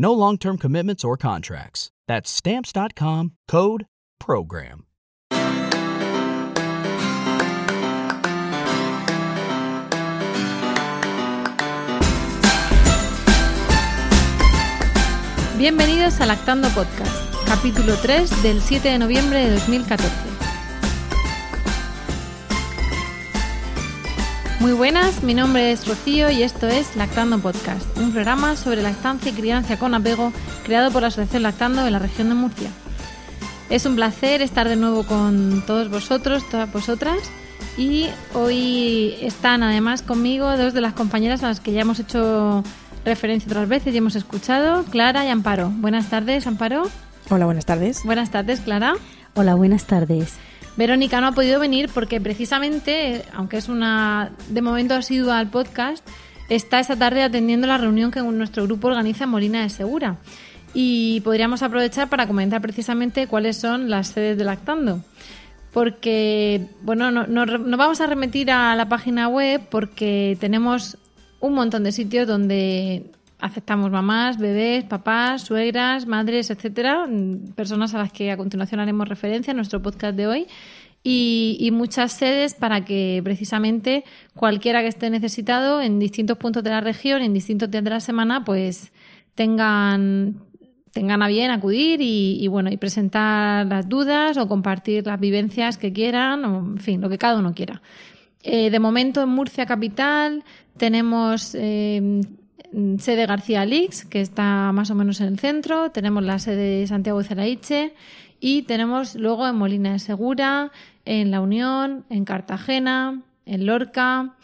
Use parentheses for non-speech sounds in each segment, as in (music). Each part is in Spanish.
No long term commitments or contracts. That's Stamps.com code PROGRAM. Bienvenidos a Lactando Podcast, capítulo 3 del 7 de noviembre de 2014. Muy buenas, mi nombre es Rocío y esto es Lactando Podcast, un programa sobre lactancia y crianza con apego creado por la Asociación Lactando de la región de Murcia. Es un placer estar de nuevo con todos vosotros, todas vosotras. Y hoy están además conmigo dos de las compañeras a las que ya hemos hecho referencia otras veces y hemos escuchado, Clara y Amparo. Buenas tardes, Amparo. Hola, buenas tardes. Buenas tardes, Clara. Hola, buenas tardes. Verónica no ha podido venir porque precisamente, aunque es una de momento asidua al podcast, está esta tarde atendiendo la reunión que nuestro grupo organiza en Molina de Segura. Y podríamos aprovechar para comentar precisamente cuáles son las sedes de Lactando. Porque, bueno, no, no, no vamos a remitir a la página web porque tenemos un montón de sitios donde aceptamos mamás, bebés, papás, suegras, madres, etcétera, personas a las que a continuación haremos referencia en nuestro podcast de hoy. Y, muchas sedes para que precisamente cualquiera que esté necesitado en distintos puntos de la región, en distintos días de la semana, pues tengan tengan a bien acudir y, bueno y presentar las dudas o compartir las vivencias que quieran o en fin lo que cada uno quiera eh, de momento en Murcia capital tenemos eh, sede García Lix, que está más o menos en el centro. Tenemos la sede de Santiago de. Y tenemos luego en Molina de Segura, en La Unión, en Cartagena, en Lorca,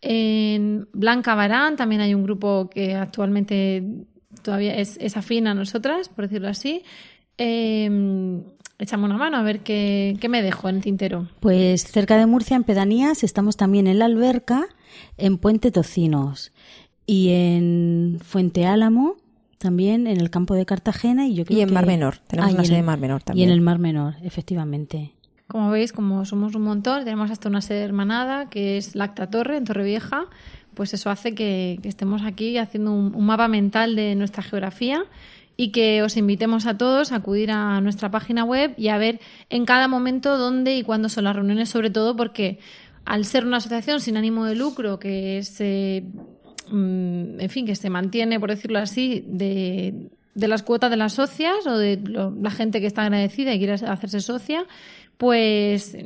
en Blanca Barán. También hay un grupo que actualmente todavía es, afín a nosotras, por decirlo así. Eh, Echamos una mano a ver qué, qué me dejo en el tintero. Pues cerca de Murcia, en Pedanías, estamos también en La Alberca, en Puente Tocinos y en Fuente Álamo, también en el campo de Cartagena y yo creo y en Mar Menor tenemos ah, una sede en Mar Menor también y en el Mar Menor efectivamente. Como veis como somos un montón tenemos hasta una sede hermanada que es Lacta Torre en Torrevieja pues eso hace que, estemos aquí haciendo un, mapa mental de nuestra geografía y que os invitemos a todos a acudir a nuestra página web y a ver en cada momento dónde y cuándo son las reuniones, sobre todo porque al ser una asociación sin ánimo de lucro que se, mm, en fin, que se mantiene, por decirlo así, de, de las cuotas de las socias o de la gente que está agradecida y quiere hacerse socia, pues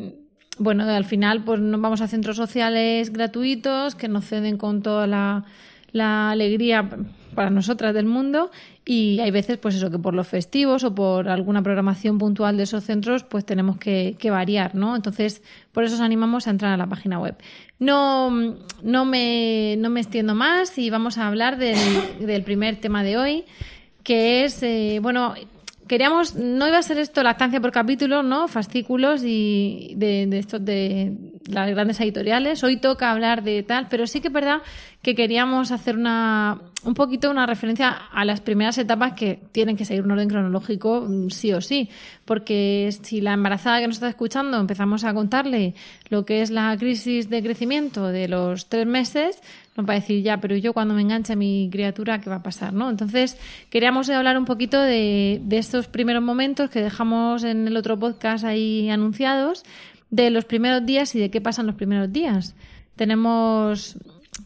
bueno, al final pues nos vamos a centros sociales gratuitos que nos ceden con toda la, la alegría para nosotras del mundo y hay veces pues eso que por los festivos o por alguna programación puntual de esos centros pues tenemos que, variar, ¿no? Entonces por eso os animamos a entrar a la página web. No, no, me, no me extiendo más y vamos a hablar del, del primer tema de hoy que es, eh, bueno, queríamos, no iba a ser esto lactancia por capítulo, ¿no? Fascículos y de, de estos de las grandes editoriales. Hoy toca hablar de tal, pero sí que es verdad que queríamos hacer una, un poquito una referencia a las primeras etapas que tienen que seguir un orden cronológico mm, sí o sí. Porque si la embarazada que nos está escuchando empezamos a contarle lo que es la crisis de crecimiento de los tres meses, no va a decir ya, pero yo cuando me enganche mi criatura, ¿qué va a pasar? ¿no? Entonces, queríamos hablar un poquito de, de estos primeros momentos que dejamos en el otro podcast ahí anunciados, de los primeros días y de qué pasan los primeros días. Tenemos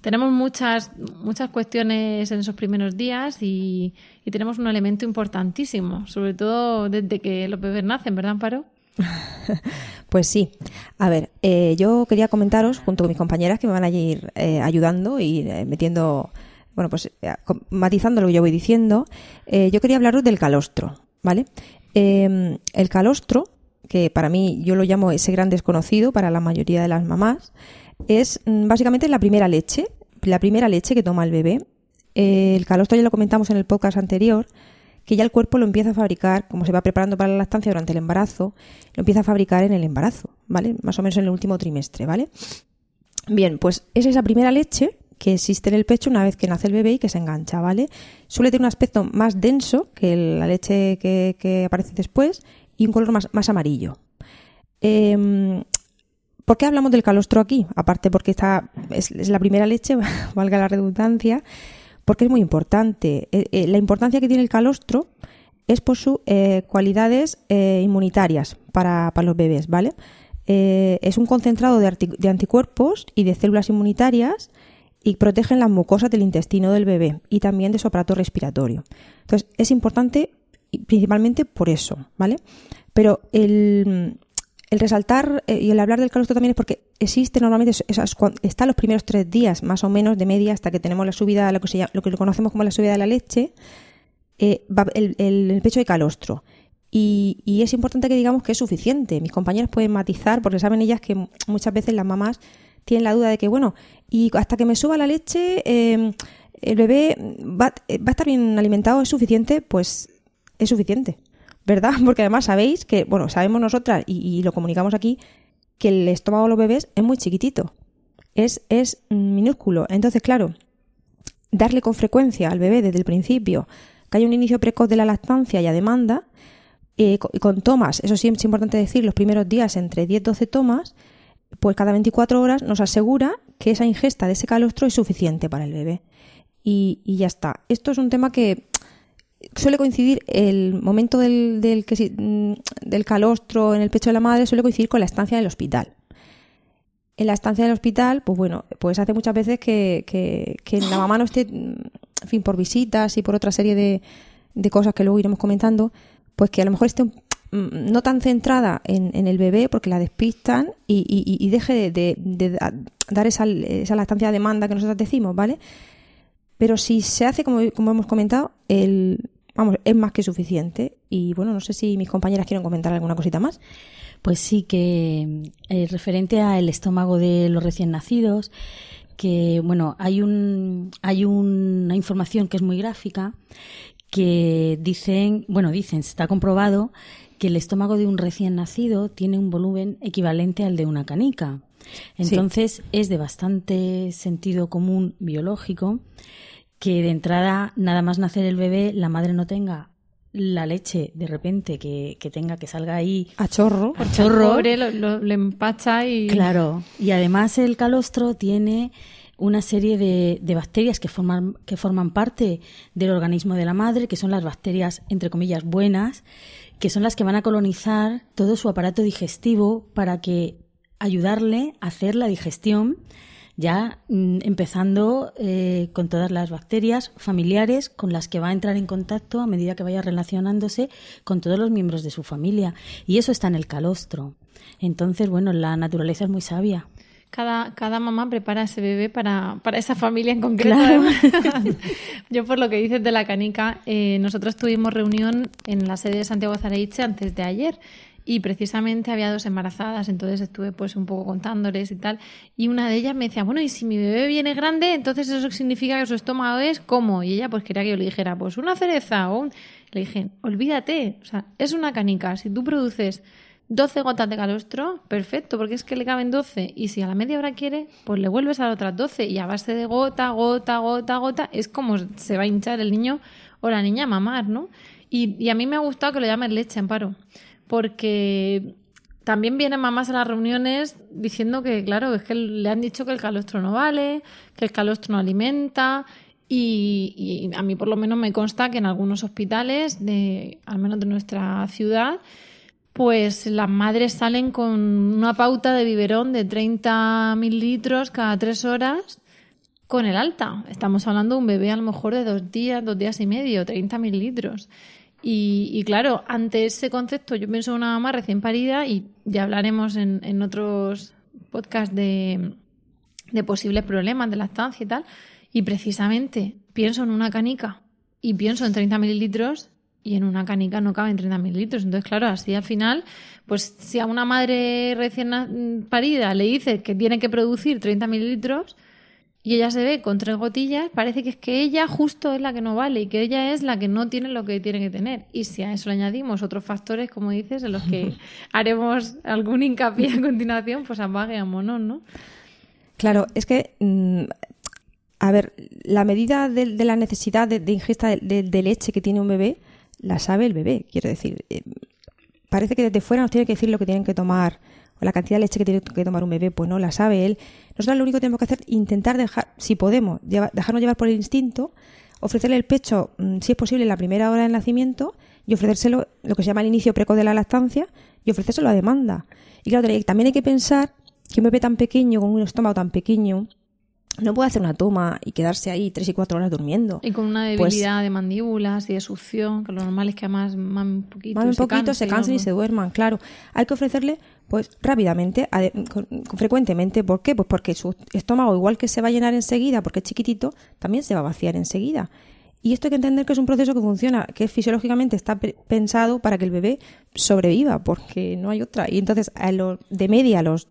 tenemos muchas, muchas cuestiones en esos primeros días y, y, tenemos un elemento importantísimo, sobre todo desde que los bebés nacen, ¿verdad, Amparo? (laughs) Pues sí. A ver, eh, yo quería comentaros, junto con mis compañeras que me van a ir eh, ayudando y eh, metiendo, bueno, pues eh, matizando lo que yo voy diciendo, eh, yo quería hablaros del calostro, ¿vale? El calostro, que para mí yo lo llamo ese gran desconocido para la mayoría de las mamás, es mm, básicamente la primera leche, la primera leche que toma el bebé. Eh, el calostro ya lo comentamos en el podcast anterior, que ya el cuerpo lo empieza a fabricar, como se va preparando para la lactancia durante el embarazo, lo empieza a fabricar en el embarazo, ¿vale? Más o menos en el último trimestre, ¿vale? Bien, pues es esa primera leche que existe en el pecho una vez que nace el bebé y que se engancha, ¿vale? Suele tener un aspecto más denso que la leche que, que aparece después y un color más, amarillo. Em, ¿Por qué hablamos del calostro aquí? Aparte porque está, es, la primera leche, (laughs) valga la redundancia, porque es muy importante. Eh, eh, la importancia que tiene el calostro es por sus eh, cualidades inmunitarias para, los bebés, ¿vale? Es un concentrado de, de anticuerpos y de células inmunitarias y protegen las mucosas del intestino del bebé y también de su aparato respiratorio. Entonces, es importante principalmente por eso, ¿vale? Pero el, resaltar eh, y el hablar del calostro también es porque existe normalmente, está los primeros tres días más o menos de media hasta que tenemos la subida, lo que, se llama- lo que conocemos como la subida de la leche, eh, el, el- pecho de calostro. Y, y es importante que digamos que es suficiente. Mis compañeras pueden matizar porque saben ellas que muchas veces las mamás tienen la duda de que, bueno, y hasta que me suba la leche, eh, el bebé va, eh, va a estar bien alimentado, ¿es suficiente? Pues es suficiente, ¿verdad? (laughs) Porque además sabéis que, bueno, sabemos nosotras y, lo comunicamos aquí, que el estómago de los bebés es muy chiquitito, es, es minúsculo. Entonces, claro, darle con frecuencia al bebé desde el principio, que haya un inicio precoz de la lactancia y a demanda, eh, con tomas, eso sí es importante decir, los primeros días entre 10-12 tomas, pues cada 24 horas nos asegura que esa ingesta de ese calostro es suficiente para el bebé. Y, y ya está. Esto es un tema que suele coincidir el momento del, del, mm, del calostro en el pecho de la madre, suele coincidir con la estancia en el hospital. En la estancia del hospital, pues bueno, pues hace muchas veces que, que, la mamá no esté, mm, en fin, por visitas y por otra serie de, de cosas que luego iremos comentando, pues que a lo mejor esté mm, no tan centrada en, en el bebé porque la despistan y, y- y deje de, de- de da- dar esa, esa lactancia a demanda que nosotros decimos, ¿vale? Pero si se hace como, como hemos comentado, el, vamos, es más que suficiente. Y bueno, no sé si mis compañeras quieren comentar alguna cosita más. Pues sí, que eh, referente al estómago de los recién nacidos, que bueno, hay un hay una información que es muy gráfica que dicen, bueno, dicen, está comprobado que el estómago de un recién nacido tiene un volumen equivalente al de una canica. Entonces, es de bastante sentido común biológico que de entrada, nada más nacer el bebé, la madre no tenga la leche de repente que, que tenga que salga ahí A chorro. a chorro. Pobre, lo, lo- le empacha y... Claro, y además el calostro tiene una serie de, de bacterias que forman, que forman parte del organismo de la madre, que son las bacterias, entre comillas, buenas, que son las que van a colonizar todo su aparato digestivo para que ayudarle a hacer la digestión, ya mm, empezando eh, con todas las bacterias familiares con las que va a entrar en contacto a medida que vaya relacionándose con todos los miembros de su familia. Y eso está en el calostro. Entonces, bueno, la naturaleza es muy sabia. Cada, cada mamá prepara a ese bebé para, para esa familia en concreto. Claro. (laughs) Yo, por lo que dices de la canica, eh, nosotros tuvimos reunión en la sede de Santiago Zareiche antes de ayer y precisamente había dos embarazadas, entonces estuve pues un poco contándoles y tal. Y una de ellas me decía, bueno, y si mi bebé viene grande, entonces eso significa que su estómago es como. Y ella pues quería que yo le dijera, pues una cereza o un... Le dije, olvídate, o sea, es una canica. Si tú produces 12 gotas de calostro, perfecto, porque es que le caben 12. Y si a la media hora quiere, pues le vuelves a las otras 12. Y a base de gota, gota, gota, gota, es como se va a hinchar el niño o la niña a mamar, ¿no? Y, y a mí me ha gustado que lo llamen leche, Amparo, porque también vienen mamás a las reuniones diciendo que, claro, es que le han dicho que el calostro no vale, que el calostro no alimenta. Y, a mí por lo menos me consta que en algunos hospitales, de, al menos de nuestra ciudad, pues las madres salen con una pauta de biberón de 30 mililitros cada tres horas con el alta. Estamos hablando de un bebé a lo mejor de dos días, dos días y medio, 30 mililitros. Y, claro, ante ese concepto yo pienso en una mamá recién parida y ya hablaremos en, otros podcasts de, de posibles problemas de lactancia y tal. Y precisamente pienso en una canica y pienso en 30 mililitros y en una canica no caben 30 mililitros. Entonces, claro, así al final, pues si a una madre recién na- parida le dices que tiene que producir 30 mililitros y ella se ve con tres gotillas, parece que es que ella justo es la que no vale y que ella es la que no tiene lo que tiene que tener. Y si a eso le añadimos otros factores, como dices, en los que (laughs) haremos algún hincapié a continuación, pues apagueamos, ¿no? Claro, es que, mm, a ver, la medida de, de la necesidad de, de ingesta de leche que tiene un bebé la sabe el bebé. Quiero decir, eh, parece que desde fuera nos tiene que decir lo que tienen que tomar o la cantidad de leche que tiene que tomar un bebé, pues no la sabe él. Nosotros lo único que tenemos que hacer es intentar dejar, si podemos, dejarnos llevar por el instinto, ofrecerle el pecho, mm, si es posible, en la primera hora del nacimiento y ofrecérselo lo que se llama el inicio precoz de la lactancia y ofrecérselo a demanda. Y claro, también hay que pensar que un bebé tan pequeño, con un estómago tan pequeño, no puede hacer una toma y quedarse ahí tres y cuatro horas durmiendo. Y con una Pues- debilidad de mandíbulas y de succión, que lo normal es que además mamen un poquito. Mamen se poquito, se cansen y se duerman, claro. Hay que ofrecerle, pues, rápidamente, frecuentemente. ¿Por qué? Pues porque su estómago, igual que se va a llenar enseguida, porque es chiquitito, también se va a vaciar enseguida. Y esto hay que entender que es un proceso que funciona, que fisiológicamente está pe- pensado para que el bebé sobreviva, porque no hay otra. Y entonces, de media, a los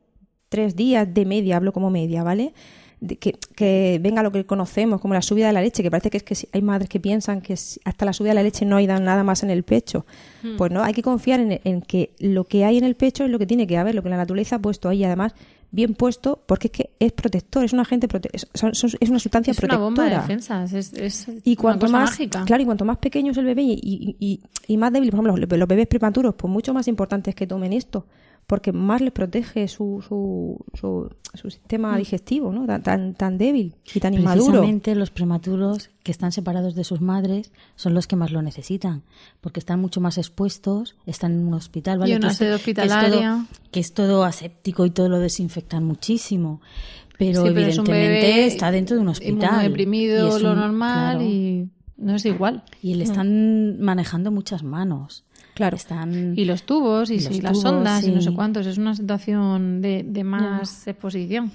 tres días de media, hablo como media, ¿vale? De que, que venga lo que conocemos como la subida de la leche, que parece que es que hay madres que piensan que hasta la subida de la leche no hay da- nada más en el pecho. Pues no, hay que confiar en, en que lo que hay en el pecho es lo que tiene que haber, lo que la naturaleza ha puesto ahí, además bien puesto, porque es que es protector, es un agente, prote- es, una sustancia Es una protectora. bomba de defensas, es, es Y una cuanto cosa más, mágica. claro, y cuanto más pequeño es el bebé y, y- y- y más débil, por ejemplo, los, los bebés prematuros, pues mucho más importante es que tomen esto, porque más les protege su, su, su, su Mm. sistema digestivo, ¿no? Tan, tan, tan débil y tan inmaduro. Precisamente los prematuros que están separados de sus madres son los que más lo necesitan, porque están mucho más expuestos, están en un hospital, ¿vale? Y una es- sede que es todo- hospitalaria. Que es, todo, aséptico y todo lo desinfectan muchísimo. Pero, Sí, pero es evidentemente bebé está dentro de un hospital. es lo normal claro. y no es igual. Y le están manejando muchas manos. Claro. Están... Y los tubos y, los sí, las tubos, sondas y no sé sí. cuántos. Es una situación de, de más exposición.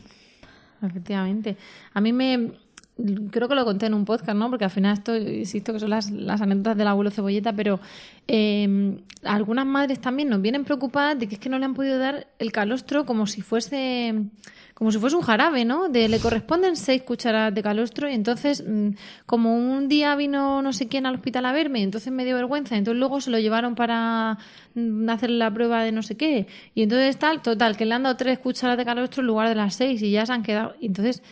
Efectivamente. A mí me. Creo que lo conté en un podcast, ¿no? Porque al final esto, insisto, que son las, las anécdotas del abuelo cebolleta, pero eh, algunas madres también nos vienen preocupadas de que es que no le han podido dar el calostro como si fuese como si fuese un jarabe, ¿no? De le corresponden seis cucharadas de calostro y entonces, mm, como un día vino no sé quién al hospital a verme entonces me dio vergüenza, entonces luego se lo llevaron para mm, hacer la prueba de no sé qué y entonces tal, total, que le han dado tres cucharadas de calostro en lugar de las seis y ya se han quedado. Entonces,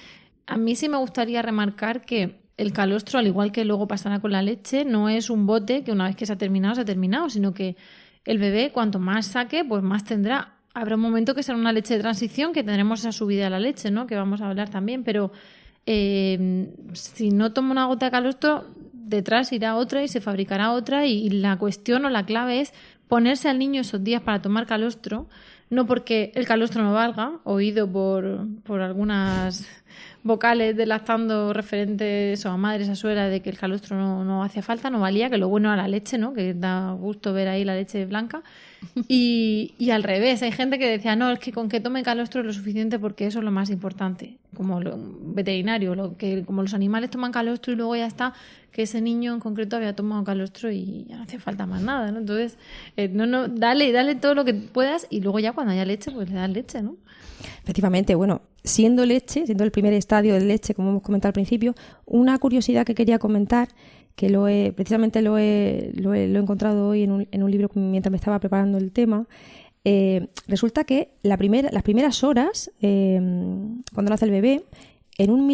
a mí sí me gustaría remarcar que el calostro, al igual que luego pasará con la leche, no es un bote que una vez que se ha terminado, se ha terminado, sino que el bebé cuanto más saque, pues más tendrá. Habrá un momento que será una leche de transición, que tendremos esa subida de la leche, ¿no? Que vamos a hablar también, pero eh, si no toma una gota de calostro, detrás irá otra y se fabricará otra y, y la cuestión o la clave es ponerse al niño esos días para tomar calostro, no porque el calostro no valga, oído por, por algunas vocales de lactando referentes o a madres, a suegra, de que el calostro no, no hacía falta, no valía, que lo bueno era la leche, ¿no? Que da gusto ver ahí la leche blanca. (laughs) Y, y al revés, hay gente que decía, no, es que con que tome calostro es lo suficiente porque eso es lo más importante. Como lo, veterinario, lo que como los animales toman calostro y luego ya está, que ese niño en concreto había tomado calostro y ya no hace falta más nada, ¿no? Entonces, eh, no, no, dale, dale todo lo que puedas y luego ya cuando haya leche, pues le das leche, ¿no? Efectivamente, bueno, siendo leche, siendo el primer estadio de leche, como hemos comentado al principio, una curiosidad que quería comentar, que lo he, precisamente lo he, lo he, encontrado hoy en un, en un libro mientras me estaba preparando el tema, eh, resulta que la primera, las primeras horas, eh, cuando nace el bebé, en un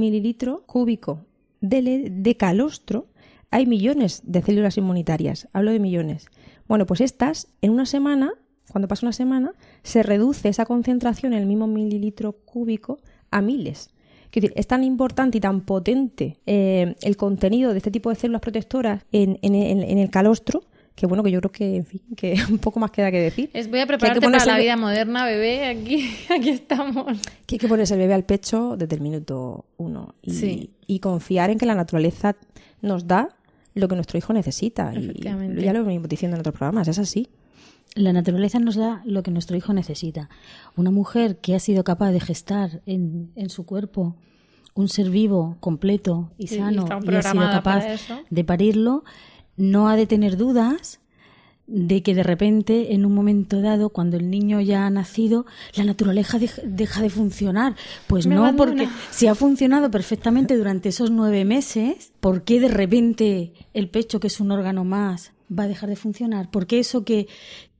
mililitro cúbico de, le- de calostro hay millones de células inmunitarias. Hablo de millones. Bueno, pues estas, en una semana, cuando pasa una semana, se reduce esa concentración en el mismo mililitro cúbico a miles. Quiero decir, es tan importante y tan potente eh, el contenido de este tipo de células protectoras en, en- en- en el calostro que bueno, que yo creo que, en fin, que (laughs) un poco más queda que decir. Es, voy a Que hay que prepararte para la el- vida moderna, bebé. Aquí, (laughs) aquí estamos. que hay que ponerse el bebé al pecho desde el minuto uno y, Sí. y confiar en que la naturaleza nos da lo que nuestro hijo necesita. Y ya lo venimos diciendo en otros programas, es así. La naturaleza nos da lo que nuestro hijo necesita. Una mujer que ha sido capaz de gestar en, en su cuerpo un ser vivo completo y sano y ha sido capaz de parirlo, no ha de tener dudas de que de repente, en un momento dado, cuando el niño ya ha nacido, la naturaleza dej- deja de funcionar. Pues Me no, abandona. porque si ha funcionado perfectamente durante esos nueve meses, ¿por qué de repente el pecho, que es un órgano más, va a dejar de funcionar? ¿Por qué eso que,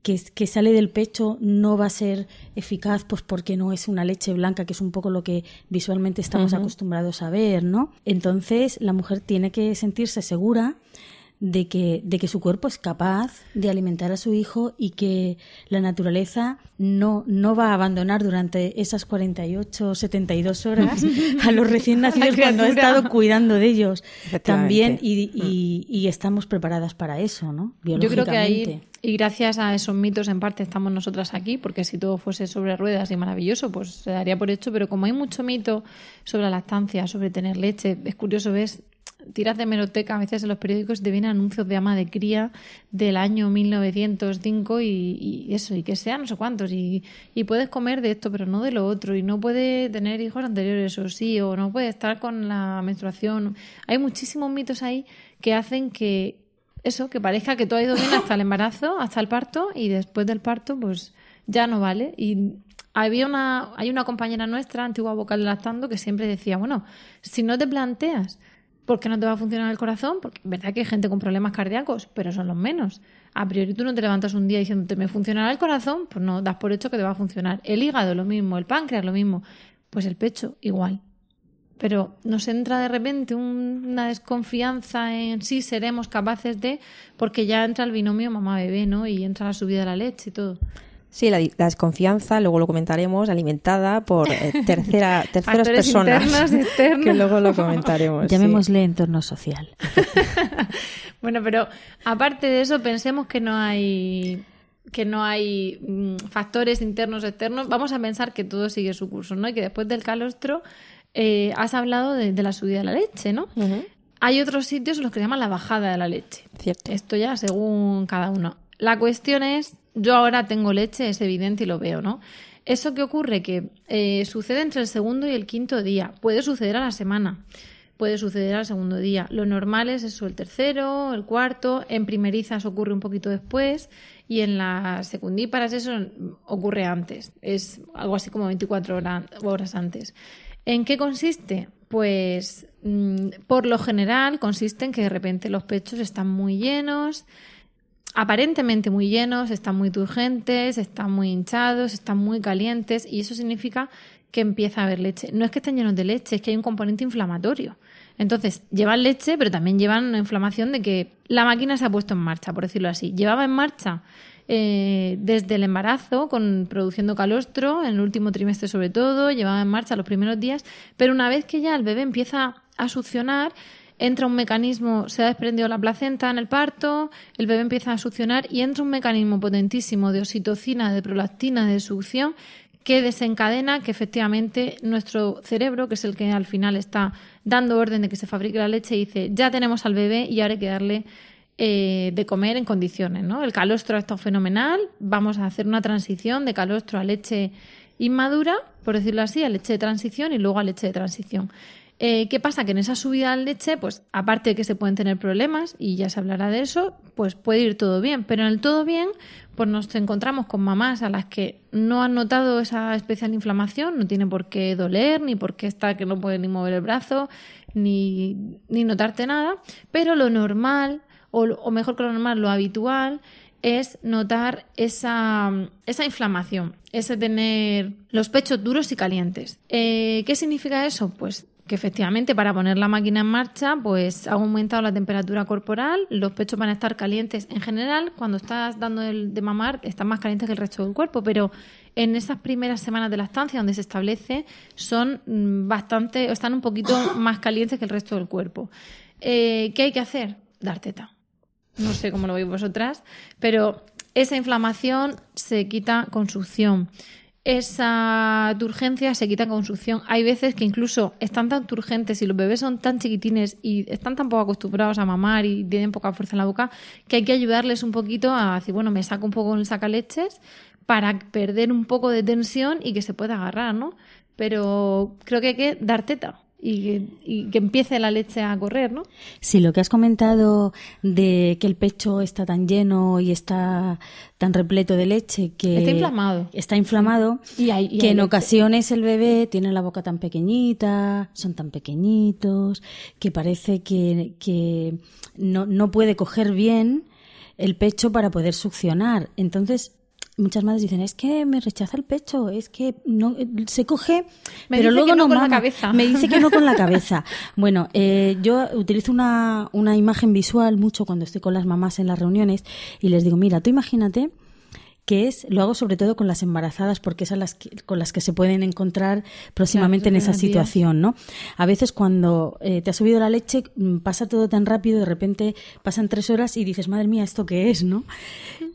que, que sale del pecho no va a ser eficaz? Pues porque no es una leche blanca, que es un poco lo que visualmente estamos acostumbrados a ver, ¿no? Entonces, la mujer tiene que sentirse segura de que, de que su cuerpo es capaz de alimentar a su hijo y que la naturaleza no, no va a abandonar durante esas 48 o 72 horas (laughs) a los recién nacidos cuando ha estado cuidando de ellos también y, y- y estamos preparadas para eso, ¿no? Yo creo que ahí, y gracias a esos mitos en parte estamos nosotras aquí, porque si todo fuese sobre ruedas y maravilloso, pues se daría por hecho, pero como hay mucho mito sobre la lactancia, sobre tener leche, es curioso, ves, tiras de meroteca a veces en los periódicos te vienen anuncios de ama de cría del año 1905 y, eso, y que sea no sé cuántos, y, puedes comer de esto, pero no de lo otro, y no puedes tener hijos anteriores, o sí, o no puedes estar con la menstruación. Hay muchísimos mitos ahí que hacen que eso, que parezca que todo ha ido bien hasta el embarazo, hasta el parto, y después del parto, pues ya no vale. Y había una, hay una compañera nuestra, antigua vocal de lactando, que siempre decía, bueno, si no te planteas por qué no te va a funcionar el corazón, porque es verdad que hay gente con problemas cardíacos, pero son los menos. A priori tú no te levantas un día diciéndote me funcionará el corazón, pues no, das por hecho que te va a funcionar. El hígado lo mismo, el páncreas lo mismo, pues el pecho igual pero nos entra de repente un- una desconfianza en si seremos capaces de, porque ya entra el binomio mamá-bebé, ¿no? Y entra la subida de la leche y todo. Sí, la, la desconfianza, luego lo comentaremos, alimentada por eh, tercera, (laughs) terceras personas. internos, externos. Que luego lo comentaremos. sí. Llamémosle entorno social. (laughs) Bueno, pero aparte de eso, pensemos que no hay que no hay mm, factores internos externos. Vamos a pensar que todo sigue su curso, ¿no? Y que después del calostro eh, has hablado de, de la subida de la leche, ¿no? Hay otros sitios en los que se llama la bajada de la leche. Cierto. Esto ya según cada uno. La cuestión es, yo ahora tengo leche, es evidente y lo veo, ¿no? Eso que ocurre que eh, sucede entre el segundo y el quinto día. Puede suceder a la semana, puede suceder al segundo día. Lo normal es eso, el tercero, el cuarto. En primerizas ocurre un poquito después y en las secundíparas eso ocurre antes. Es algo así como 24 hora- horas antes. ¿En qué consiste? Pues mm, por lo general consiste en que de repente los pechos están muy llenos, aparentemente muy llenos, están muy turgentes, están muy hinchados, están muy calientes y eso significa que empieza a haber leche. No es que estén llenos de leche, es que hay un componente inflamatorio. Entonces, llevan leche, pero también llevan una inflamación de que la máquina se ha puesto en marcha, por decirlo así. Llevaba en marcha eh, desde el embarazo, con produciendo calostro, en el último trimestre sobre todo, llevaba en marcha los primeros días, pero una vez que ya el bebé empieza a succionar, entra un mecanismo, se ha desprendido la placenta en el parto, el bebé empieza a succionar y entra un mecanismo potentísimo de oxitocina, de prolactina, de succión, que desencadena que efectivamente nuestro cerebro, que es el que al final está dando orden de que se fabrique la leche, dice, ya tenemos al bebé y ahora hay que darle eh, de comer en condiciones. ¿no? El calostro ha estado fenomenal, vamos a hacer una transición de calostro a leche inmadura, por decirlo así, a leche de transición y luego a leche de transición. Eh, ¿Qué pasa? Que en esa subida de leche, pues aparte de que se pueden tener problemas, y ya se hablará de eso, pues puede ir todo bien. Pero en el todo bien, pues nos encontramos con mamás a las que no han notado esa especial inflamación, no tiene por qué doler, ni por qué estar que no puede ni mover el brazo, ni, ni notarte nada. Pero lo normal, o, o mejor que lo normal, lo habitual, es notar esa, esa inflamación, ese tener los pechos duros y calientes. Eh, ¿Qué significa eso? Pues que efectivamente para poner la máquina en marcha pues ha aumentado la temperatura corporal, los pechos van a estar calientes en general, cuando estás dando el de mamar están más calientes que el resto del cuerpo, pero en esas primeras semanas de la estancia donde se establece son mm, bastante, están un poquito (coughs) más calientes que el resto del cuerpo. Eh, ¿Qué hay que hacer? Dar teta. No sé cómo lo veis vosotras, pero esa inflamación se quita con succión. Esa turgencia se quita con succión. Hay veces que incluso están tan turgentes y los bebés son tan chiquitines y están tan poco acostumbrados a mamar y tienen poca fuerza en la boca que hay que ayudarles un poquito a decir, bueno, me saco un poco el sacaleches para perder un poco de tensión y que se pueda agarrar, ¿no? Pero creo que hay que dar teta y que, empiece la leche a correr, ¿no? Sí, lo que has comentado de que el pecho está tan lleno y está tan repleto de leche que está inflamado, está inflamado y, que en ocasiones el bebé tiene la boca tan pequeñita, son tan pequeñitos que parece que, que no, no puede coger bien el pecho para poder succionar. Entonces muchas madres dicen, es que me rechaza el pecho, es que no se coge, pero luego no, con la cabeza. Me dice que no con la cabeza. (laughs) Bueno, eh, yo utilizo una, una imagen visual mucho cuando estoy con las mamás en las reuniones y les digo, mira, tú imagínate que es, lo hago sobre todo con las embarazadas porque es las con las que se pueden encontrar próximamente en esa situación, ¿no? A veces cuando eh, te ha subido la leche mm, pasa todo tan rápido, de repente pasan tres horas y dices, madre mía, ¿esto qué es, no?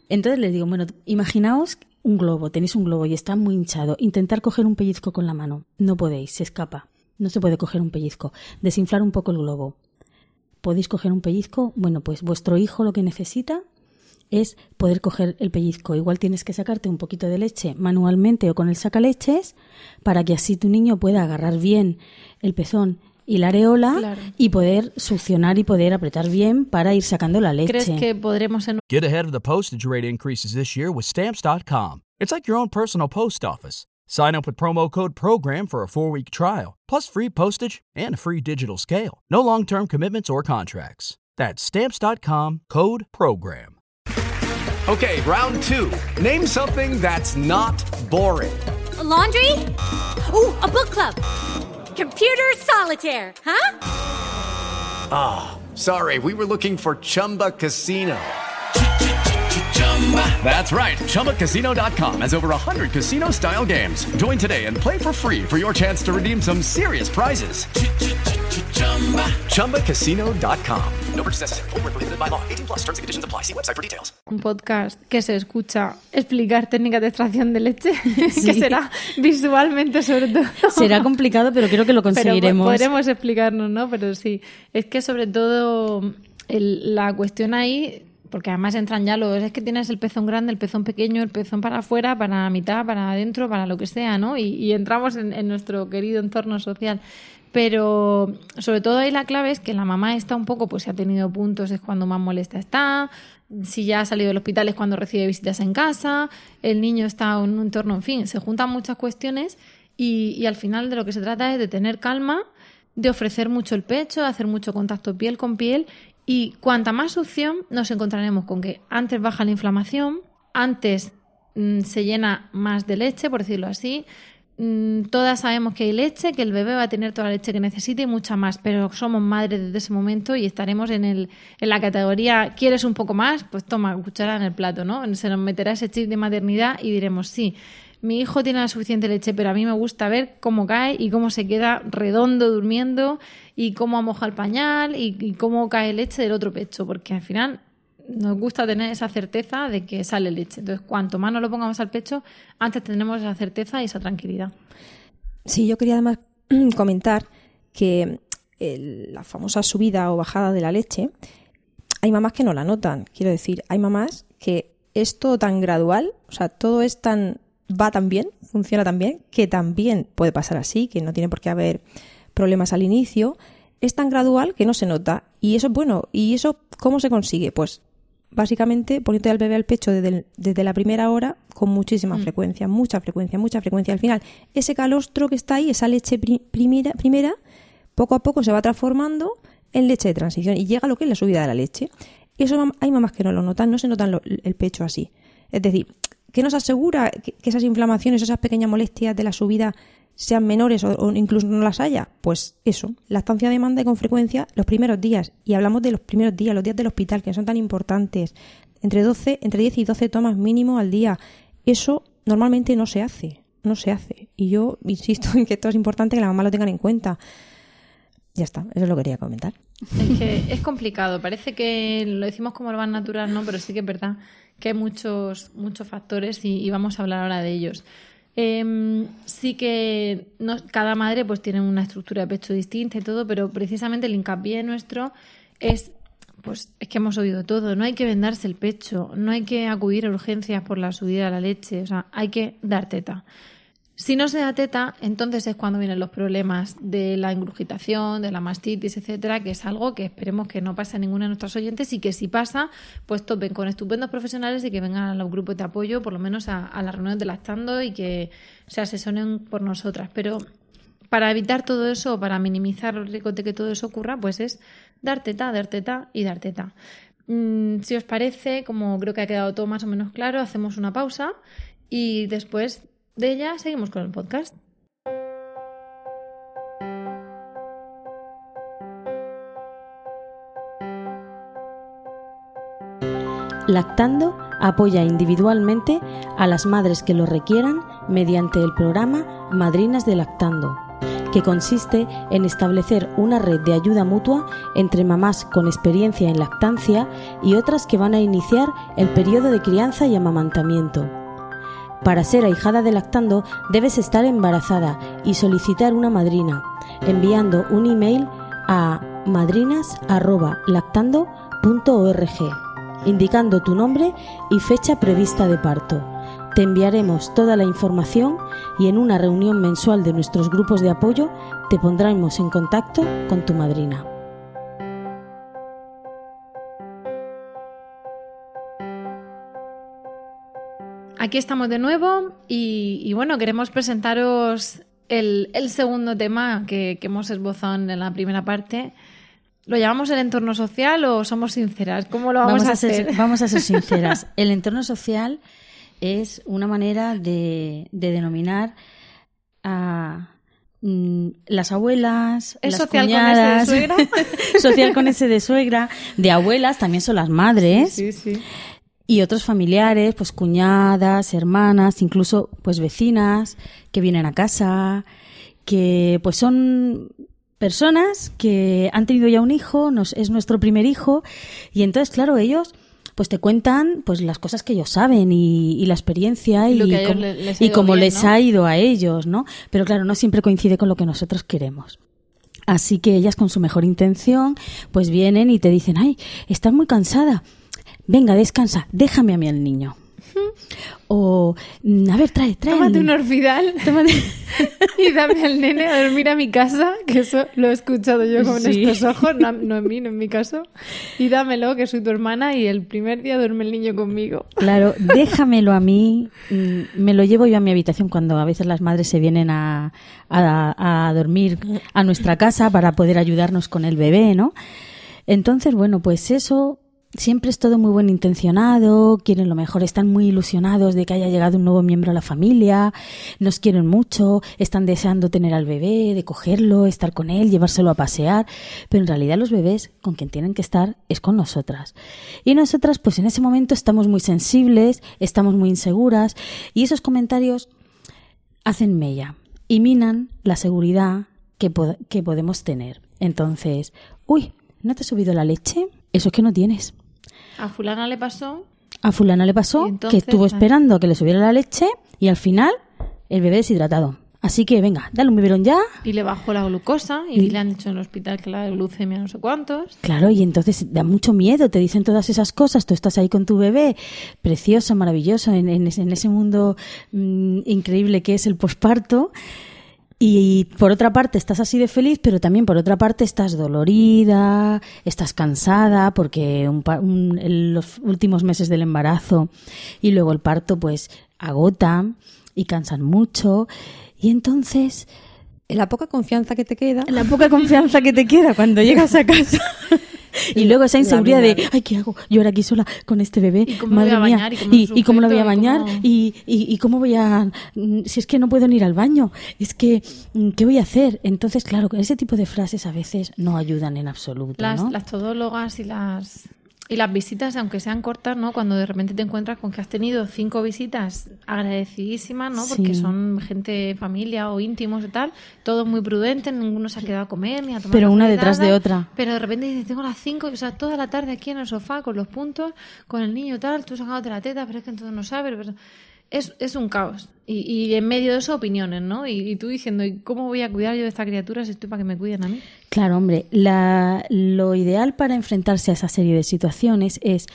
Entonces les digo, bueno, imaginaos un globo, tenéis un globo y está muy hinchado, intentar coger un pellizco con la mano, no podéis, se escapa, no se puede coger un pellizco, desinflar un poco el globo. ¿Podéis coger un pellizco? Bueno, pues vuestro hijo lo que necesita es poder coger el pellizco. Igual tienes que sacarte un poquito de leche manualmente o con el sacaleches para que así tu niño pueda agarrar bien el pezón y la areola y poder succionar y poder apretar bien para ir sacando la leche. ¿Crees que podremos en... Get ahead of the postage rate increases this year with stamps.com. It's like your own personal post office. Sign up with promo code PROGRAM for a four week trial, plus free postage and a free digital scale. No long term commitments or contracts. That's stamps.com code PROGRAM. Okay, round two. Name something that's not boring. A laundry? Ooh, a book club. Computer solitaire, huh? Ah, oh, sorry, we were looking for Chumba Casino. That's right. ChumbaCasino.com has over 100 casino style games. Join today and play for free for your chance to redeem some serious prizes. ChumbaCasino.com. No purchase necessary. Full prohibited by law. 18 plus terms and conditions apply. See website for details. Un podcast que se escucha explicar técnicas de extracción de leche, (laughs) sí. que será visualmente sobre todo. Será complicado, pero creo que lo (laughs) conseguiremos. Pero podremos explicarnos, ¿no? Pero sí, es que sobre todo el, la cuestión ahí porque además entran ya los, es que tienes el pezón grande, el pezón pequeño, el pezón para afuera, para la mitad, para adentro, para lo que sea, ¿no? Y, entramos en, nuestro querido entorno social. Pero sobre todo ahí la clave es que la mamá está un poco, pues si ha tenido puntos es cuando más molesta está, si ya ha salido del hospital es cuando recibe visitas en casa, el niño está en un entorno, en fin, se juntan muchas cuestiones y al final de lo que se trata es de tener calma, de ofrecer mucho el pecho, de hacer mucho contacto piel con piel y cuanta más succión nos encontraremos con que antes baja la inflamación, antes mm, se llena más de leche, por decirlo así, Mm, todas sabemos que hay leche, que el bebé va a tener toda la leche que necesite y mucha más, pero somos madres desde ese momento y estaremos en, el, en la categoría ¿quieres un poco más? Pues toma, cuchara en el plato, ¿no? Se nos meterá ese chip de maternidad y diremos sí. Mi hijo tiene la suficiente leche, pero a mí me gusta ver cómo cae y cómo se queda redondo durmiendo y cómo moja el pañal y, y cómo cae leche del otro pecho, porque al final nos gusta tener esa certeza de que sale leche. Entonces, cuanto más nos lo pongamos al pecho, antes tendremos esa certeza y esa tranquilidad. Sí, yo quería además (clears throat) comentar que la famosa subida o bajada de la leche, hay mamás que no la notan. Quiero decir, hay mamás que es todo tan gradual, o sea, todo es tan va tan bien, funciona tan bien, que también puede pasar así, que no tiene por qué haber problemas al inicio, es tan gradual que no se nota. Y eso es bueno. ¿Y eso cómo se consigue? Pues básicamente poniendo al bebé al pecho desde, la primera hora con muchísima mm. frecuencia, mucha frecuencia, mucha frecuencia. Al final, ese calostro que está ahí, esa leche primera, primera, poco a poco se va transformando en leche de transición y llega a lo que es la subida de la leche. Eso hay mamás que no lo notan, no se notan el pecho así. Es decir, ¿qué nos asegura que esas inflamaciones, esas pequeñas molestias de la subida sean menores o, incluso no las haya, pues eso, la estancia demanda con frecuencia los primeros días. Y hablamos de los primeros días, los días del hospital, que son tan importantes. Entre, 12, entre 10 y 12 tomas mínimo al día. Eso normalmente no se hace, no se hace. Y yo insisto (laughs) en que esto es importante que la mamá lo tengan en cuenta. Ya está, eso lo quería comentar. Es que es complicado, parece que lo decimos como lo más natural, ¿no? Pero sí que es verdad que hay muchos, muchos factores y vamos a hablar ahora de ellos. Em, sí que cada madre pues tiene una estructura de pecho distinta y todo, pero precisamente el hincapié nuestro es pues es que hemos oído todo, no hay que vendarse el pecho, no hay que acudir a urgencias por la subida de la leche, o sea, hay que dar teta. Si no se da teta, entonces es cuando vienen los problemas de la ingurgitación, de la mastitis, etcétera, que es algo que esperemos que no pase a ninguna de nuestras oyentes y que si pasa, pues topen con estupendos profesionales y que vengan a los grupos de apoyo, por lo menos a, a las reuniones de lactando y que se asesoren por nosotras. Pero para evitar todo eso, para minimizar los riesgos de que todo eso ocurra, pues es dar teta, dar teta y dar teta. Mm, si os parece, como creo que ha quedado todo más o menos claro, hacemos una pausa y después de ella seguimos con el podcast. Lactando apoya individualmente a las madres que lo requieran mediante el programa Madrinas de Lactando, que consiste en establecer una red de ayuda mutua entre mamás con experiencia en lactancia y otras que van a iniciar el periodo de crianza y amamantamiento. Para ser ahijada de lactando debes estar embarazada y solicitar una madrina, enviando un email a madrinas.lactando.org, indicando tu nombre y fecha prevista de parto. Te enviaremos toda la información y en una reunión mensual de nuestros grupos de apoyo te pondremos en contacto con tu madrina. Aquí estamos de nuevo y, y bueno, queremos presentaros el, el segundo tema que, que hemos esbozado en la primera parte. ¿Lo llamamos el entorno social o somos sinceras? ¿Cómo lo vamos, a hacer? Ser, vamos a ser (laughs) sinceras. El entorno social es una manera de, de denominar a mm, las abuelas, ¿Es las social con cuñadas, ese de suegra? (laughs) social con ese de suegra, de abuelas, también son las madres. Sí, sí. Y otros familiares, pues cuñadas, hermanas, incluso pues vecinas que vienen a casa, que pues son personas que han tenido ya un hijo, nos, es nuestro primer hijo, y entonces, claro, ellos pues te cuentan pues las cosas que ellos saben y, y la experiencia Y y, cómo, le- les ha y ido cómo bien, les ¿no? ha ido a ellos, ¿no? Pero claro, no siempre coincide con lo que nosotros queremos. Así que ellas con su mejor intención, pues vienen y te dicen, ay, estás muy cansada. Venga, descansa, déjame a mí al niño. O, "Mm, a ver, trae, trae. Tómate un niño". orfidal (laughs) (laughs) y dame al nene a dormir a mi casa, que eso lo he escuchado yo con Sí. estos ojos, no, (laughs) no en mí, no en mi caso. Y dámelo, que soy tu hermana, y el primer día duerme el niño conmigo. Claro, déjamelo a mí. mm, Me lo llevo yo a mi habitación cuando a veces las madres se vienen a, a, a dormir a nuestra casa para poder ayudarnos con el bebé, ¿no? Entonces, bueno, pues eso siempre es todo muy buen intencionado, quieren lo mejor, están muy ilusionados de que haya llegado un nuevo miembro a la familia, nos quieren mucho, están deseando tener al bebé, de cogerlo, estar con él, llevárselo a pasear, pero en realidad los bebés con quien tienen que estar es con nosotras. Y nosotras pues en ese momento estamos muy sensibles, estamos muy inseguras y esos comentarios hacen mella y minan la seguridad que, pod- que podemos tener. Entonces, uy, ¿no te ha subido la leche? Eso es que no tienes. A fulana le pasó A fulana le pasó entonces, que estuvo ah. esperando a que le subiera la leche y al final el bebé deshidratado. Así que venga, dale un biberón ya. y le bajó la glucosa y le han dicho en el hospital que la glucemia no sé cuántos. Claro, y entonces da mucho miedo, te dicen todas esas cosas, tú estás ahí con tu bebé, precioso, maravilloso, en, en ese, en ese mundo mm, increíble que es el posparto. Y por otra parte estás así de feliz, pero también por otra parte estás dolorida, estás cansada, porque un pa- un- en los últimos meses del embarazo y luego el parto pues agotan y cansan mucho. Y entonces La poca confianza que te queda. la poca confianza que te queda cuando llegas a casa. (laughs) Y luego esa inseguridad de, ay, ¿qué hago? Yo ahora aquí sola con este bebé. ¿Y cómo Madre voy a mía. bañar? ¿Y cómo ¿Y, cómo lo voy a bañar? cómo- ¿Y, y, y cómo voy a...? mm, Si es que no puedo ni ir al baño. Es que, mm, ¿qué voy a hacer? Entonces, claro, ese tipo de frases a veces no ayudan en absoluto, Las, ¿no? las todólogas y las y las visitas, aunque sean cortas, ¿no? Cuando de repente te encuentras con que has tenido cinco visitas agradecidísimas, ¿no? Porque son gente, familia o íntimos y tal, todos muy prudentes, ninguno se ha quedado a comer ni a tomar Pero una detrás de otra. Pero de repente dices, tengo las cinco, o sea, toda la tarde aquí en el sofá con los puntos, con el niño tal, tú sacándote la teta, pero es que entonces no sabes. pero- es, es un caos. Y, y en medio de eso opiniones, ¿no? Y, y tú diciendo, ¿y cómo voy a cuidar yo de esta criatura si estoy para que me cuiden a mí? Claro, hombre, la- lo ideal para enfrentarse a esa serie de situaciones es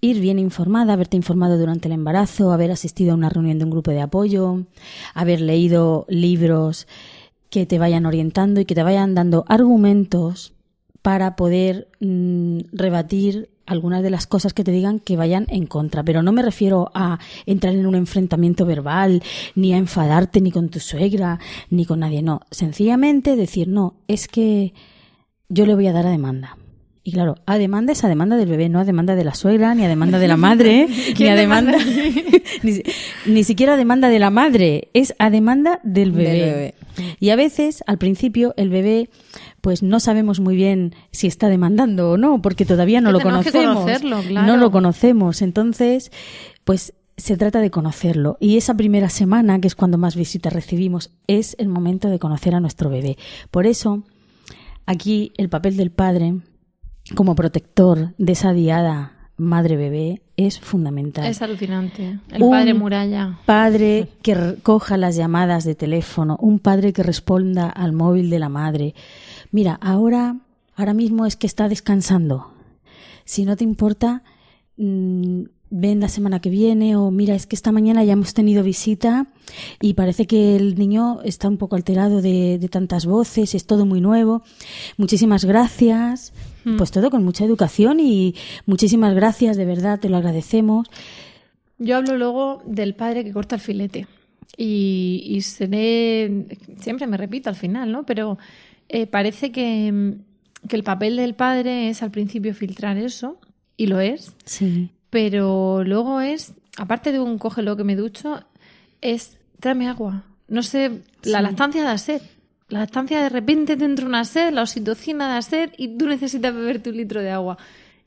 ir bien informada, haberte informado durante el embarazo, haber asistido a una reunión de un grupo de apoyo, haber leído libros que te vayan orientando y que te vayan dando argumentos para poder mm, rebatir algunas de las cosas que te digan que vayan en contra. Pero no me refiero a entrar en un enfrentamiento verbal, ni a enfadarte ni con tu suegra, ni con nadie. No, sencillamente decir, no, es que yo le voy a dar a demanda. Y claro, a demanda es a demanda del bebé, no a demanda de la suegra, ni a demanda de la madre, (laughs) ni ¿Quién a demanda, (laughs) ni, ni siquiera a demanda de la madre, es a demanda del Del bebé. Y a veces, al principio, el bebé, pues no sabemos muy bien si está demandando o no, porque todavía no Que lo conocemos. conocerlo, claro. No lo conocemos. Entonces, pues se trata de conocerlo. Y esa primera semana, que es cuando más visitas recibimos, es el momento de conocer a nuestro bebé. Por eso, aquí el papel del padre, como protector de esa diada madre-bebé, es fundamental Es alucinante. El Un padre muralla. padre que coja las llamadas de teléfono, un padre que responda al móvil de la madre. Mira, ahora, ahora mismo es que está descansando. Si no te importa, mm, ven la semana que viene o mira, es que esta mañana ya hemos tenido visita y parece que el niño está un poco alterado de, de tantas voces, es todo muy nuevo. Muchísimas gracias. Pues todo con mucha educación y muchísimas gracias, de verdad, te lo agradecemos. Yo hablo luego del padre que corta el filete. Y, y seré. Siempre me repito al final, ¿no? Pero eh, parece que, que el papel del padre es al principio filtrar eso, y lo es, Sí. Pero luego es, aparte de un cógelo que me ducho, es tráeme agua. No sé, la lactancia da sed. La lactancia de repente te entra una sed, la oxitocina da sed y tú necesitas beberte un litro de agua.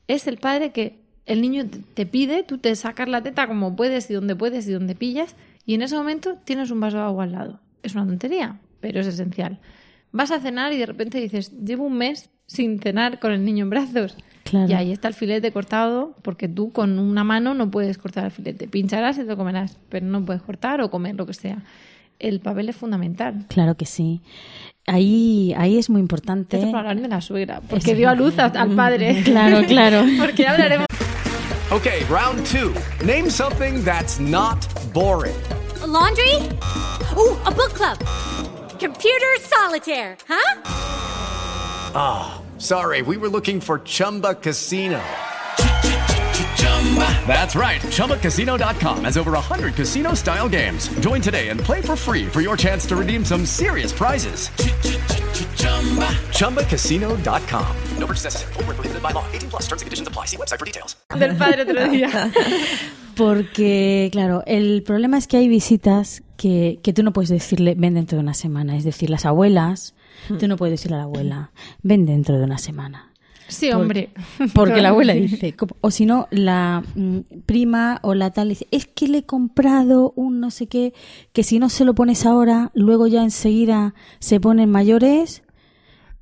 Es el padre que el niño te pide, tú te sacas la teta como puedes y donde puedes y donde pillas y en ese momento tienes un vaso de agua al lado. Es una tontería, pero es esencial. Vas a cenar y de repente dices, llevo un mes sin cenar con el niño en brazos. Claro. Y ahí está el filete cortado, porque tú con una mano no puedes cortar el filete. Pincharás y te lo comerás, pero no puedes cortar o comer lo que sea. El papel es fundamental. Claro que sí. Ahí, ahí es muy importante. Esto es para hablar de la suegra, porque dio a luz a- al padre. (laughs) Claro, claro. (laughs) porque hablaremos. Okay, round two. Name something that's not boring. A laundry? Ooh, a book club. Computer solitaire, huh? Sorry, we were looking for Chumba Casino. That's right. ChumbaCasino.com has over 100 casino style games. Join today and play for free for your chance to redeem some serious prizes. ChumbaCasino.com. No purchase necessary. Void where prohibited by law. 18 plus terms and conditions apply. See website for details. del padre otro día. (laughs) Porque, claro, el problema es que hay visitas que, que tú no puedes decirle ven dentro de una semana. Es decir, las abuelas, tú no puedes decirle a la abuela ven dentro de una semana. Sí, hombre. Porque la abuela dice, o si no, la mm, prima o la tal dice, es que le he comprado un no sé qué, que si no se lo pones ahora, luego ya enseguida se ponen mayores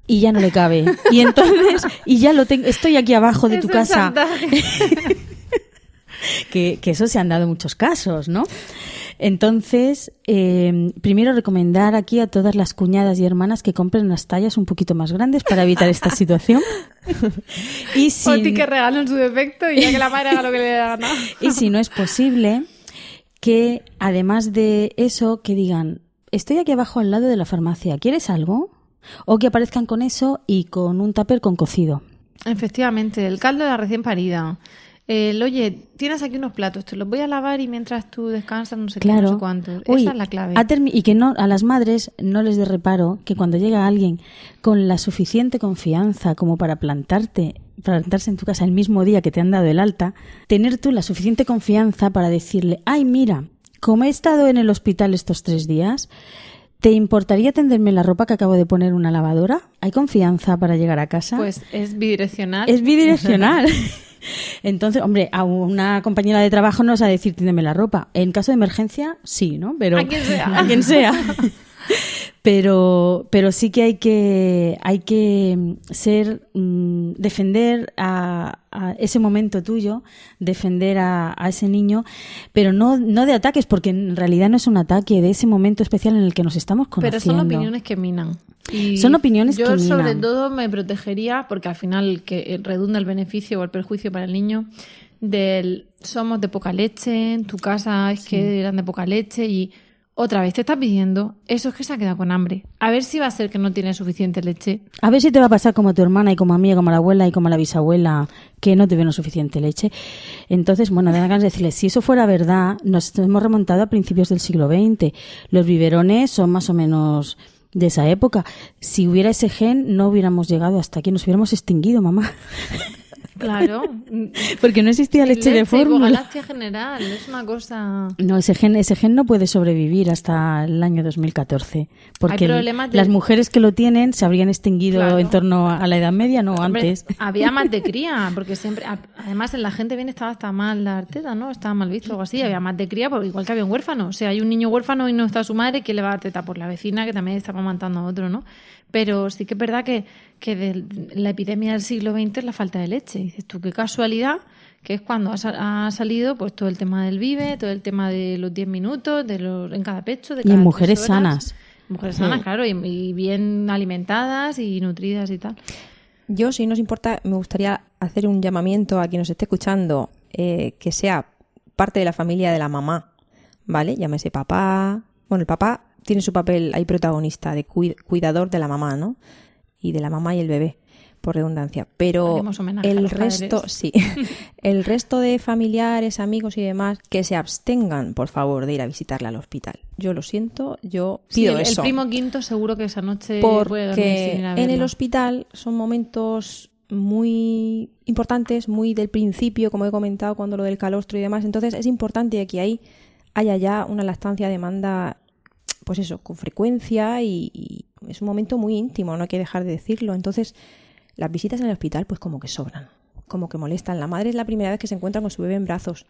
y ya no le cabe. Y (laughs) entonces, y ya lo tengo, estoy aquí abajo de Es tu casa. (laughs) Que, que eso se han dado muchos casos, ¿no? Entonces, eh, primero recomendar aquí a todas las cuñadas y hermanas que compren unas tallas un poquito más grandes para evitar esta situación. (laughs) Y si, O ti que regalen su defecto y ya que la madre haga lo que le la gana. (laughs) y si no es posible, que además de eso, que digan, estoy aquí abajo al lado de la farmacia, ¿quieres algo? O que aparezcan con eso y con un tupper con cocido. Efectivamente, el caldo de la recién parida. El, oye, tienes aquí unos platos, te los voy a lavar y mientras tú descansas no sé qué, no sé cuánto. Esa es la clave. y que no a las madres no les dé reparo que cuando llega alguien con la suficiente confianza como para plantarte, plantarse en tu casa el mismo día que te han dado el alta, tener tú la suficiente confianza para decirle, ay, mira, como he estado en el hospital estos tres días, ¿te importaría tenderme la ropa que acabo de poner en una lavadora? ¿Hay confianza para llegar a casa? Pues es bidireccional. Es bidireccional. (laughs) Entonces, hombre, a una compañera de trabajo no vas a decir tiéndeme la ropa. En caso de emergencia, sí, ¿no? Pero A quien sea. (laughs) A quien sea. (laughs) pero, pero sí que hay que, hay que ser, mm, defender a, a ese momento tuyo, defender a, a ese niño, pero no, no de ataques, porque en realidad no es un ataque, de ese momento especial en el que nos estamos Pero conociendo. son opiniones que minan. Y Son opiniones yo que sobre minan. todo me protegería, porque al final que redunda el beneficio o el perjuicio para el niño, del somos de poca leche, en tu casa es que eran de poca leche y otra vez te está pidiendo, eso es que se ha quedado con hambre. A ver si va a ser que no tiene suficiente leche. A ver si te va a pasar como a tu hermana y como a mí, como a la abuela y como a la bisabuela, que no tuvieron suficiente leche. Entonces, bueno, de ganas de decirles, si eso fuera verdad, nos hemos remontado a principios del siglo XX. Los biberones son más o menos de esa época. Si hubiera ese gen, no hubiéramos llegado hasta aquí, nos hubiéramos extinguido, mamá. (laughs) Claro. (laughs) Porque no existía leche, de y fórmula. General, es una cosa... No, ese gen, ese gen no puede sobrevivir hasta el año 2014. Porque de- las mujeres que lo tienen se habrían extinguido Claro. en torno a la Edad Media, no Hombre, antes. había más de (laughs) cría, porque siempre, además en la gente bien estaba hasta mal la teta, ¿no? Estaba mal visto o algo así, había más de cría, porque igual que había un huérfano. O sea, hay un niño huérfano y no está su madre, que le va a dar teta por la vecina que también está amamantando a otro, ¿no? Pero sí que es verdad que, que de la epidemia del siglo XX es la falta de leche. Y dices tú, qué casualidad, que es cuando ha, sa- ha salido pues todo el tema del vive, todo el tema de los 10 minutos, de los, en cada pecho, de Y cada en tres mujeres horas. sanas. Mujeres sanas, claro, y, y bien alimentadas y nutridas y tal. Yo, si no os importa, me gustaría hacer un llamamiento a quien nos esté escuchando eh, que sea parte de la familia de la mamá, ¿vale? Llámese papá. Bueno, el papá tiene su papel ahí protagonista de cui- cuidador de la mamá, ¿no? Y de la mamá y el bebé, por redundancia. Pero el resto, padres. sí, (laughs) el resto de familiares, amigos y demás, que se abstengan, por favor, de ir a visitarla al hospital. Yo lo siento, yo Sí, pido el, el eso primo quinto seguro que esa noche puede dormir porque sin ir a en el hospital son momentos muy importantes, muy del principio, como he comentado, cuando lo del calostro y demás. Entonces es importante que ahí haya ya una lactancia demanda, pues eso, con frecuencia y, es un momento muy íntimo, no hay que dejar de decirlo. Entonces las visitas en el hospital pues como que sobran, como que molestan. La madre es la primera vez que se encuentra con su bebé en brazos.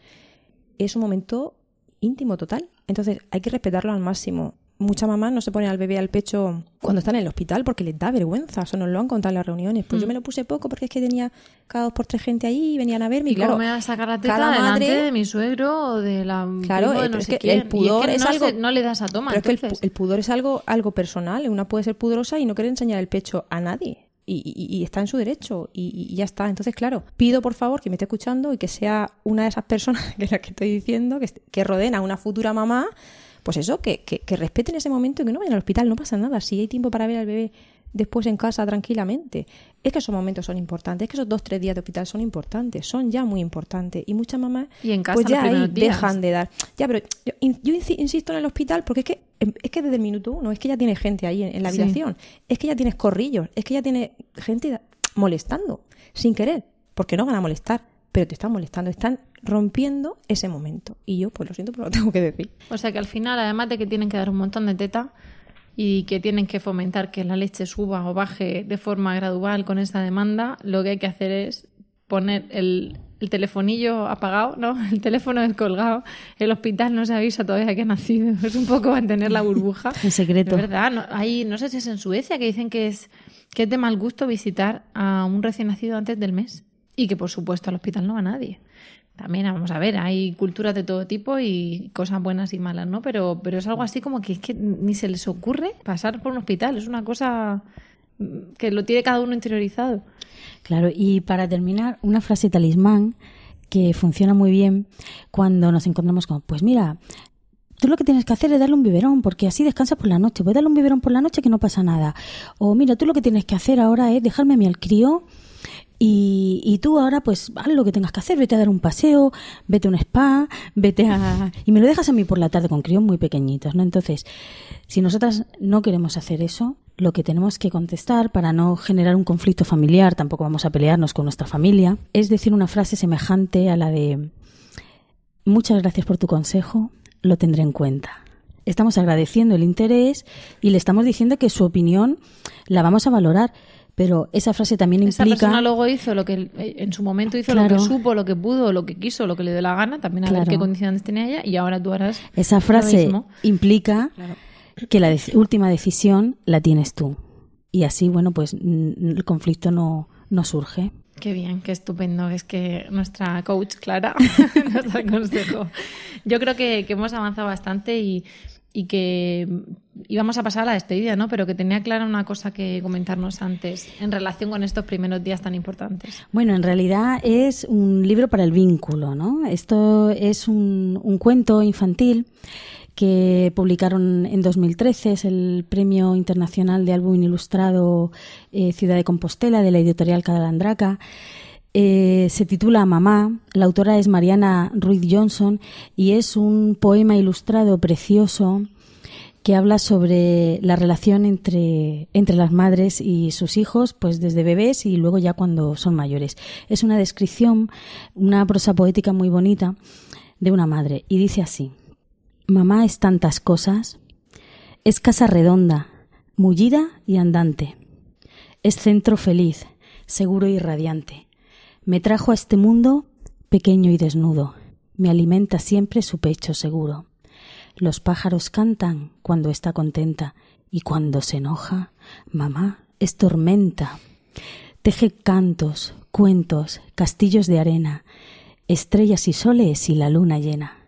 Es un momento íntimo total. Entonces hay que respetarlo al máximo. Mucha mamá no se pone al bebé al pecho cuando está en el hospital porque les da vergüenza. Eso nos lo han contado en las reuniones. Pues yo me lo puse poco porque es que tenía cada dos por tres gente allí y venían a verme. ¿Y claro, me a sacar la teta cada madre- de mi suegro o de la Claro, de eh, no pero es sé que quién? el pudor es, que es no algo- se- no le das a toma, Pero es que el, pudor es algo, algo personal. Una puede ser pudorosa y no querer enseñar el pecho a nadie. Y, y- y está en su derecho. Y, y ya está. Entonces, claro, pido por favor que me esté escuchando y que sea una de esas personas (laughs) que es la que estoy diciendo, que, que rodeen a una futura mamá. Pues eso, que, que, que respeten ese momento y que no vayan al hospital, no pasa nada. Si hay tiempo para ver al bebé después en casa tranquilamente. Es que esos momentos son importantes, es que esos dos, tres días de hospital son importantes, son ya muy importantes. Y muchas mamás Y en casa pues ya ahí dejan de dar. Ya, pero yo, yo insi- insisto en el hospital porque es que em, es que desde el minuto uno es que ya tiene gente ahí en, en la Sí. habitación, es que ya tienes corrillos, es que ya tiene gente molestando sin querer, porque no van a molestar, pero te están molestando, están rompiendo ese momento. Y yo, pues lo siento, pero lo tengo que decir. O sea que al final, además de que tienen que dar un montón de teta y que tienen que fomentar que la leche suba o baje de forma gradual con esa demanda, lo que hay que hacer es poner el, el telefonillo apagado, ¿no? (laughs) El teléfono descolgado. El hospital no se avisa todavía que ha nacido. (laughs) Es un poco mantener la burbuja. (laughs) En secreto. Es verdad, no, hay, no sé si es en Suecia que dicen que es, que es de mal gusto visitar a un recién nacido antes del mes y que por supuesto al hospital no va nadie. También, vamos a ver, hay culturas de todo tipo y cosas buenas y malas, ¿no? Pero, pero es algo así como que es que ni se les ocurre pasar por un hospital. Es una cosa mm, que lo tiene cada uno interiorizado. Claro, y para terminar, una frase talismán que funciona muy bien cuando nos encontramos con, pues mira, tú lo que tienes que hacer es darle un biberón, porque así descansas por la noche. Voy a darle un biberón por la noche que no pasa nada. O mira, tú lo que tienes que hacer ahora es dejarme a mí al crío y, y tú ahora pues haz lo que tengas que hacer, vete a dar un paseo, vete a un spa, vete a... (laughs) Y me lo dejas a mí por la tarde con críos muy pequeñitos, ¿no? Entonces, si nosotras no queremos hacer eso, lo que tenemos que contestar para no generar un conflicto familiar, tampoco vamos a pelearnos con nuestra familia, es decir una frase semejante a la de muchas gracias por tu consejo, lo tendré en cuenta. Estamos agradeciendo el interés y le estamos diciendo que su opinión la vamos a valorar, pero esa frase también Esa implica persona luego hizo lo que eh, en su momento hizo lo que supo, lo que pudo, lo que quiso, lo que le dio la gana, también a ver qué condiciones tenía ella y ahora tú harás Esa lo frase mismo. implica que la última decisión la tienes tú. Y así, bueno, pues el conflicto no, no surge. Qué bien, qué estupendo. Es que nuestra coach Clara (laughs) nos aconsejó. (laughs) Yo creo que, que hemos avanzado bastante y, y que íbamos a pasar a la despedida, ¿no? Pero que tenía clara una cosa que comentarnos antes en relación con estos primeros días tan importantes. Bueno, en realidad es un libro para el vínculo, ¿no? Esto es un, un cuento infantil que publicaron en 2013, es el Premio Internacional de Álbum Ilustrado eh, Ciudad de Compostela de la editorial Cadalandraca. Eh, se titula Mamá, la autora es Mariana Ruiz Johnson y es un poema ilustrado precioso que habla sobre la relación entre, entre las madres y sus hijos, pues desde bebés y luego ya cuando son mayores. Es una descripción, una prosa poética muy bonita de una madre y dice así. Mamá es tantas cosas. Es casa redonda, mullida y andante. Es centro feliz, seguro y radiante. Me trajo a este mundo pequeño y desnudo. Me alimenta siempre su pecho seguro. Los pájaros cantan cuando está contenta y cuando se enoja, mamá es tormenta. Teje cantos, cuentos, castillos de arena, estrellas y soles y la luna llena.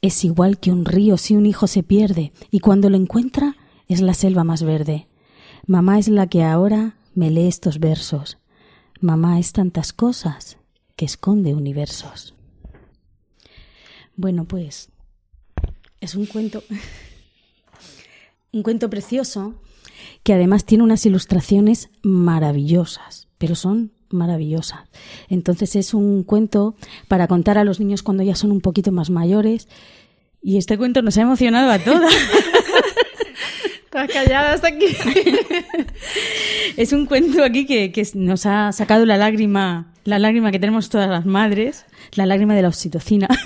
Es igual que un río si un hijo se pierde y cuando lo encuentra es la selva más verde. Mamá es la que ahora me lee estos versos. Mamá es tantas cosas que esconde universos. Bueno, pues es un cuento (laughs) un cuento precioso que además tiene unas ilustraciones maravillosas, pero son maravillosas. Entonces es un cuento para contar a los niños cuando ya son un poquito más mayores y este cuento nos ha emocionado a todas. (laughs) Estás callada hasta aquí. (laughs) es un cuento aquí que, que nos ha sacado la lágrima, la lágrima que tenemos todas las madres, la lágrima de la oxitocina. (laughs)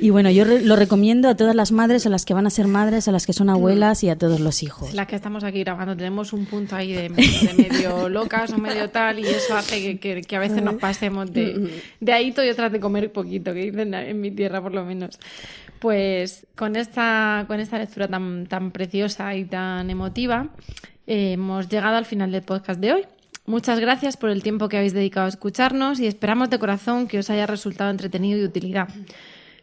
Y bueno, yo lo recomiendo a todas las madres, a las que van a ser madres, a las que son abuelas y a todos los hijos. Las que estamos aquí grabando tenemos un punto ahí de, de medio (laughs) locas o medio tal y eso hace que, que- que a veces nos pasemos de, de ahí y otras de comer poquito, que dicen en mi tierra por lo menos. Pues con esta, con esta lectura tan, tan preciosa y tan emotiva eh, hemos llegado al final del podcast de hoy. Muchas gracias por el tiempo que habéis dedicado a escucharnos y esperamos de corazón que os haya resultado entretenido y utilidad.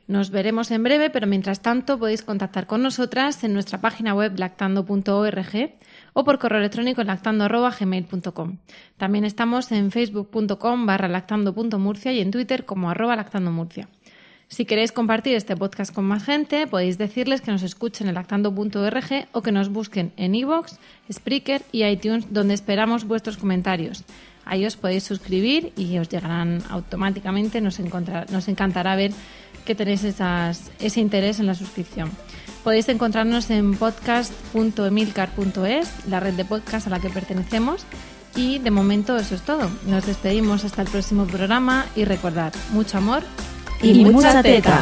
Nos veremos en breve, pero mientras tanto podéis contactar con nosotras en nuestra página web lactando.org o por correo electrónico en lactando.gmail.com. También estamos en facebook.com barra lactando.murcia y en Twitter como arroba lactandomurcia. Si queréis compartir este podcast con más gente, podéis decirles que nos escuchen en lactando.org o que nos busquen en iVoox, Spreaker y iTunes, donde esperamos vuestros comentarios. Ahí os podéis suscribir y os llegarán automáticamente. Nos, encantará ver que tenéis esas- ese interés en la suscripción. Podéis encontrarnos en podcast.emilcar.es, la red de podcast a la que pertenecemos. Y de momento eso es todo. Nos despedimos hasta el próximo programa y recordad, mucho amor Y mucha teta.